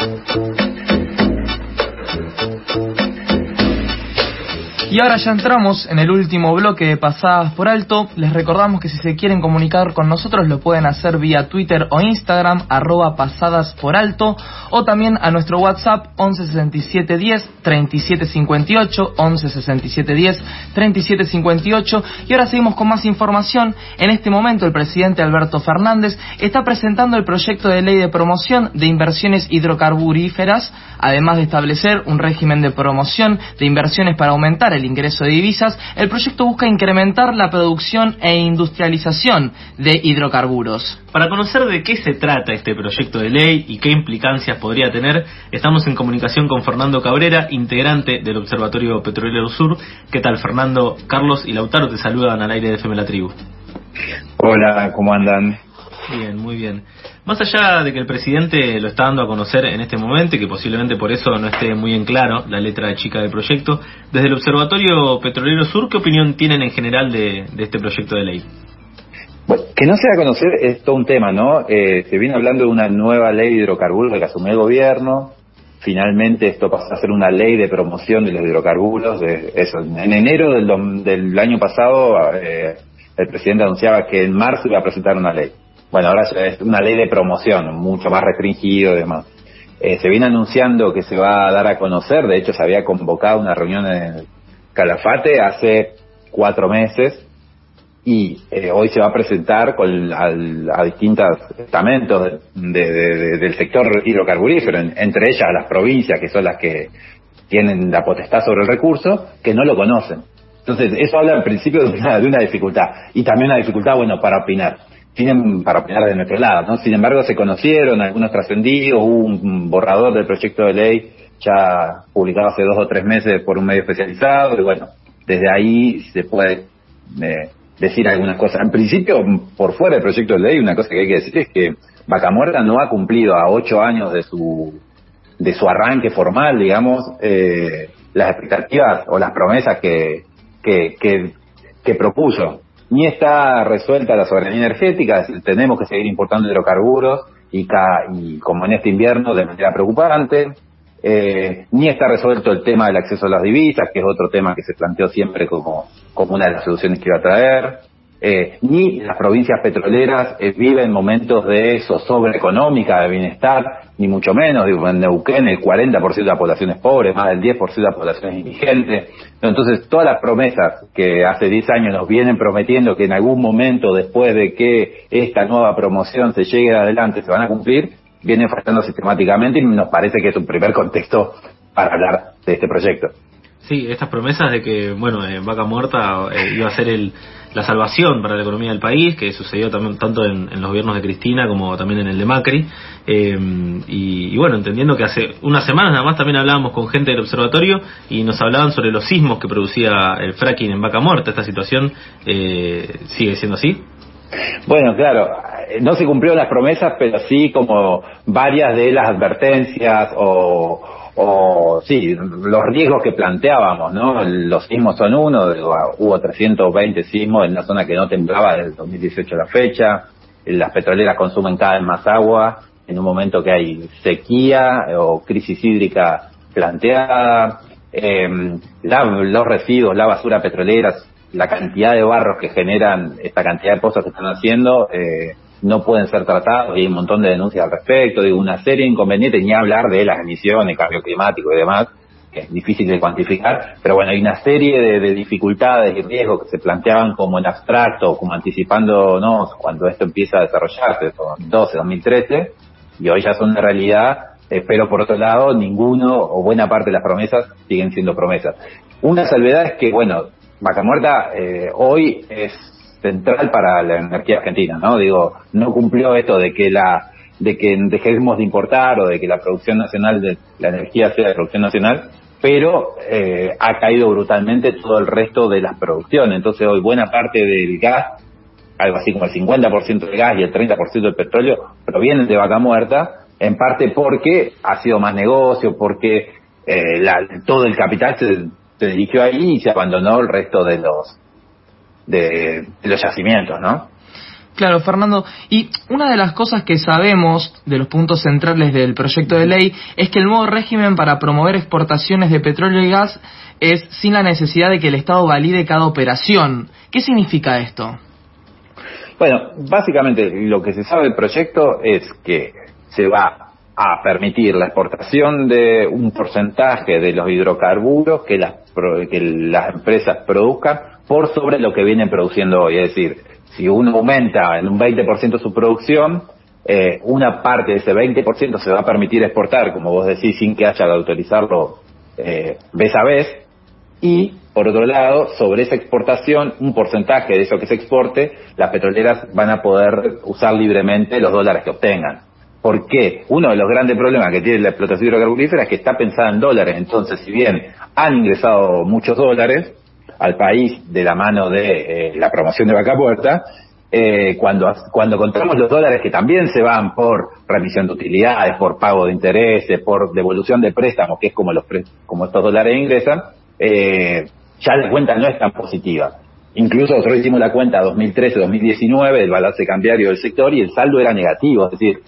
Thank you. Y ahora ya entramos en el último bloque de Pasadas por Alto. Les recordamos que si se quieren comunicar con nosotros lo pueden hacer vía Twitter o Instagram, arroba pasadas por alto, o también a nuestro WhatsApp 116710 3758, 116710 3758. Y ahora seguimos con más información. En este momento el presidente Alberto Fernández está presentando el proyecto de ley de promoción de inversiones hidrocarburíferas, además de establecer un régimen de promoción de inversiones para aumentar el el ingreso de divisas, el proyecto busca incrementar la producción e industrialización de hidrocarburos. Para conocer de qué se trata este proyecto de ley y qué implicancias podría tener, estamos en comunicación con Fernando Cabrera, integrante del Observatorio Petrolero Sur. ¿Qué tal, Fernando? Carlos y Lautaro te saludan al aire de FM La Tribu. Hola, ¿cómo andan? Bien, muy bien. Más allá de que el presidente lo está dando a conocer en este momento y que posiblemente por eso no esté muy en claro la letra chica del proyecto, desde el Observatorio Petrolero Sur, ¿qué opinión tienen en general de, este proyecto de ley? Bueno, que no se da a conocer es todo un tema, ¿no? Eh, se viene hablando de una nueva ley de hidrocarburos que asumió el gobierno. Finalmente esto pasó a ser una ley de promoción de los hidrocarburos. De eso. En enero del, del año pasado eh, el presidente anunciaba que en marzo iba a presentar una ley. Bueno, ahora es una ley de promoción, mucho más restringido y demás. Eh, se viene anunciando que se va a dar a conocer, de hecho se había convocado una reunión en Calafate hace cuatro meses y eh, hoy se va a presentar con, a distintos estamentos del sector hidrocarburífero, entre ellas las provincias, que son las que tienen la potestad sobre el recurso, que no lo conocen. Entonces, eso habla en principio de una, de una dificultad y también una dificultad, bueno, para opinar tienen para opinar de nuestro lado, ¿no? Sin embargo, se conocieron, algunos trascendidos, hubo un borrador del proyecto de ley ya publicado hace dos o tres meses por un medio especializado, y bueno, desde ahí se puede eh, decir algunas cosas. En principio, por fuera del proyecto de ley, una cosa que hay que decir es que Vaca Muerta no ha cumplido a ocho años de su de su arranque formal, digamos, eh, las expectativas o las promesas que, que, propuso ni está resuelta la soberanía energética, tenemos que seguir importando hidrocarburos y, como en este invierno de manera preocupante, eh, ni está resuelto el tema del acceso a las divisas, que es otro tema que se planteó siempre como, como una de las soluciones que iba a traer, eh, ni las provincias petroleras eh, viven momentos de zozobra económica, de bienestar, ni mucho menos. Digo, en Neuquén el 40% de la población es pobre, más del 10% de la población es indigente. Entonces, todas las promesas que hace 10 años nos vienen prometiendo que en algún momento, después de que esta nueva promoción se llegue adelante, se van a cumplir, vienen fallando sistemáticamente y nos parece que es un primer contexto para hablar de este proyecto. Sí, estas promesas de que, bueno, en Vaca Muerta eh, iba a ser el, la salvación para la economía del país, que sucedió también tanto en, los gobiernos de Cristina como también en el de Macri. Eh, y, bueno, entendiendo que hace unas semanas nada más también hablábamos con gente del observatorio y nos hablaban sobre los sismos que producía el fracking en Vaca Muerta. ¿Esta situación eh, sigue siendo así? Bueno, claro, no se cumplieron las promesas, pero sí como varias de las advertencias o, o sí, los riesgos que planteábamos, ¿no? Los sismos son uno, hubo 320 sismos en una zona que no temblaba desde el 2018 a la fecha, las petroleras consumen cada vez más agua, en un momento que hay sequía o crisis hídrica planteada, eh, los residuos, la basura petrolera, la cantidad de barros que generan esta cantidad de pozos que están haciendo, eh, no pueden ser tratados y hay un montón de denuncias al respecto, digo, una serie de inconvenientes, ni hablar de las emisiones, cambio climático y demás, que es difícil de cuantificar, pero bueno, hay una serie de, dificultades y riesgos que se planteaban como en abstracto, como anticipándonos cuando esto empieza a desarrollarse, 2012, 2013, y hoy ya son de realidad, pero por otro lado, ninguno o buena parte de las promesas siguen siendo promesas. Una salvedad es que, bueno, Vaca Muerta eh, hoy es central para la energía argentina, ¿no? Digo, no cumplió esto de que la de que dejemos de importar o de que la producción nacional de la energía sea de producción nacional, pero eh, ha caído brutalmente todo el resto de las producciones. Entonces hoy buena parte del gas, algo así como el 50% del gas y el 30% del petróleo, provienen de vaca muerta, en parte porque ha sido más negocio, porque eh, la, todo el capital se, se dirigió ahí y se abandonó el resto de los de, los yacimientos, ¿no? Claro, Fernando. Y una de las cosas que sabemos de los puntos centrales del proyecto de ley es que el nuevo régimen para promover exportaciones de petróleo y gas es sin la necesidad de que el Estado valide cada operación. ¿Qué significa esto? Bueno, básicamente lo que se sabe del proyecto es que se va a permitir la exportación de un porcentaje de los hidrocarburos que las, que las empresas produzcan por sobre lo que vienen produciendo hoy. Es decir, si uno aumenta en un 20% su producción, eh, una parte de ese 20% se va a permitir exportar, como vos decís, sin que haya que autorizarlo eh, vez a vez. Y, por otro lado, sobre esa exportación, un porcentaje de eso que se exporte, las petroleras van a poder usar libremente los dólares que obtengan. ¿Por qué? Uno de los grandes problemas que tiene la explotación hidrocarburífera es que está pensada en dólares. Entonces, si bien han ingresado muchos dólares, al país de la mano de eh, la promoción de Vaca Puerta, eh, cuando, cuando contamos los dólares que también se van por remisión de utilidades, por pago de intereses, por devolución de préstamos, que es como, los como estos dólares ingresan, eh, ya la cuenta no es tan positiva. Incluso nosotros hicimos la cuenta 2013-2019 del balance cambiario del sector y el saldo era negativo, es decir,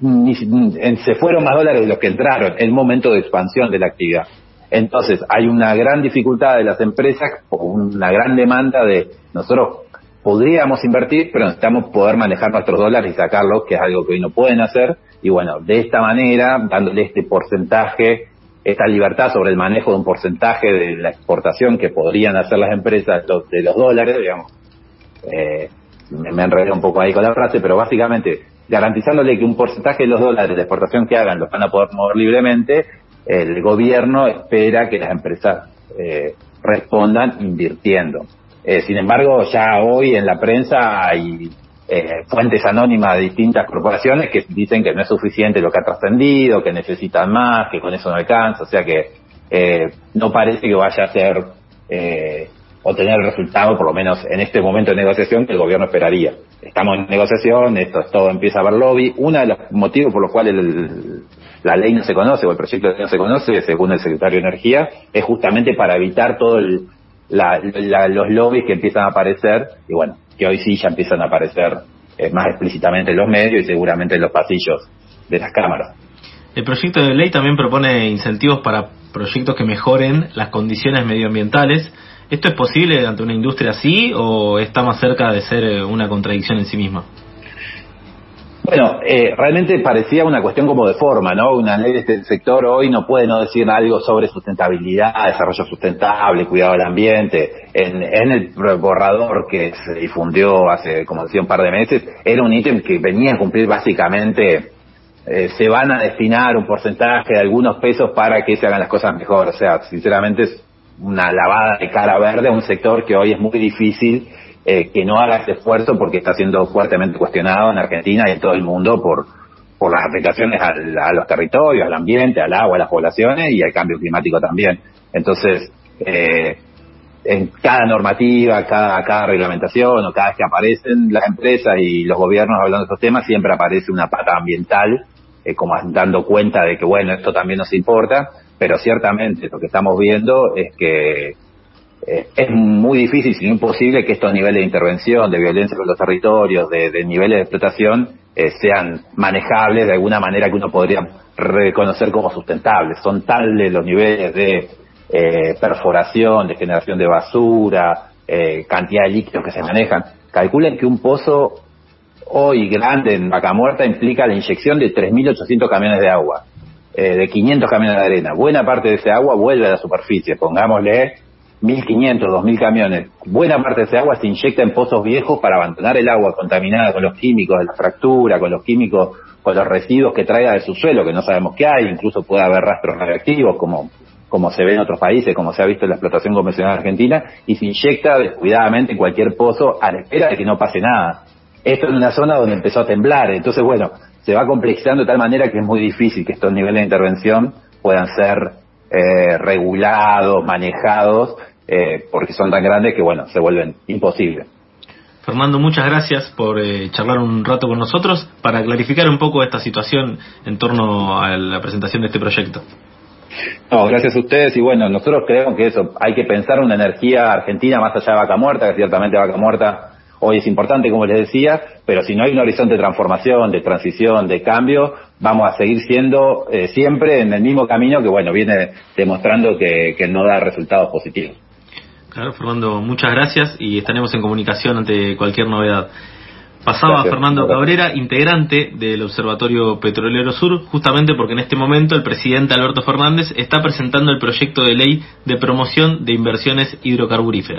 se fueron más dólares de los que entraron en el momento de expansión de la actividad. Entonces, hay una gran dificultad de las empresas, una gran demanda de nosotros podríamos invertir, pero necesitamos poder manejar nuestros dólares y sacarlos, que es algo que hoy no pueden hacer. Y bueno, de esta manera, dándole este porcentaje, esta libertad sobre el manejo de un porcentaje de la exportación que podrían hacer las empresas de los dólares, digamos, eh, me enredé un poco ahí con la frase, pero básicamente garantizándole que un porcentaje de los dólares de exportación que hagan los van a poder mover libremente, el gobierno espera que las empresas eh, respondan invirtiendo. Eh, sin embargo, ya hoy en la prensa hay eh, fuentes anónimas de distintas corporaciones que dicen que no es suficiente lo que ha trascendido, que necesitan más, que con eso no alcanza, o sea que no parece que vaya a ser obtener el resultado, por lo menos en este momento de negociación, que el gobierno esperaría. Estamos en negociación, esto todo empieza a haber lobby. Uno de los motivos por los cuales el, la ley no se conoce o el proyecto de ley no se conoce, según el secretario de Energía, es justamente para evitar todos los lobbies que empiezan a aparecer y bueno, que hoy sí ya empiezan a aparecer eh, más explícitamente en los medios y seguramente en los pasillos de las cámaras. El proyecto de ley también propone incentivos para proyectos que mejoren las condiciones medioambientales. ¿Esto es posible ante una industria así o está más cerca de ser eh, una contradicción en sí misma? Bueno, eh, realmente parecía una cuestión como de forma, ¿no? Una ley de este sector hoy no puede no decir algo sobre sustentabilidad, desarrollo sustentable, cuidado del ambiente. En, en el borrador que se difundió hace, como decía, un par de meses, era un ítem que venía a cumplir básicamente, eh, se van a destinar un porcentaje de algunos pesos para que se hagan las cosas mejor. O sea, sinceramente es una lavada de cara verde a un sector que hoy es muy difícil eh, que no haga ese esfuerzo porque está siendo fuertemente cuestionado en Argentina y en todo el mundo por, por las afectaciones a los territorios, al ambiente, al agua, a las poblaciones y al cambio climático también. Entonces, eh, en cada normativa, cada, cada reglamentación o cada vez que aparecen las empresas y los gobiernos hablando de estos temas, siempre aparece una pata ambiental, eh, como dando cuenta de que, bueno, esto también nos importa, pero ciertamente lo que estamos viendo es que eh, es muy difícil, si no imposible, que estos niveles de intervención, de violencia con los territorios, de, niveles de explotación, eh, sean manejables de alguna manera que uno podría reconocer como sustentables. Son tales los niveles de eh, perforación, de generación de basura, cantidad de líquidos que se manejan. Calculen que un pozo hoy grande en Vaca Muerta implica la inyección de 3.800 camiones de agua, de 500 camiones de arena. Buena parte de ese agua vuelve a la superficie, pongámosle 1.500, 2.000 camiones, buena parte de ese agua se inyecta en pozos viejos para abandonar el agua contaminada con los químicos de la fractura, con los químicos, con los residuos que traiga de su suelo, que no sabemos qué hay, incluso puede haber rastros radioactivos, como, como se ve en otros países, como se ha visto en la explotación convencional argentina, y se inyecta descuidadamente en cualquier pozo a la espera de que no pase nada. Esto es una zona donde empezó a temblar, entonces bueno, se va complejizando de tal manera que es muy difícil que estos niveles de intervención puedan ser eh, regulados, manejados, eh, porque son tan grandes que, bueno, se vuelven imposibles. Fernando, muchas gracias por eh, charlar un rato con nosotros para clarificar un poco esta situación en torno a la presentación de este proyecto. No, gracias a ustedes y bueno, nosotros creemos que eso, hay que pensar una energía argentina más allá de Vaca Muerta, que ciertamente Vaca Muerta hoy es importante, como les decía, pero si no hay un horizonte de transformación, de transición, de cambio, vamos a seguir siendo eh, siempre en el mismo camino que, bueno, viene demostrando que, que no da resultados positivos. Claro, Fernando, muchas gracias y estaremos en comunicación ante cualquier novedad. Pasaba Fernando Cabrera, integrante del Observatorio Petrolero Sur, justamente porque en este momento el presidente Alberto Fernández está presentando el proyecto de ley de promoción de inversiones hidrocarburíferas.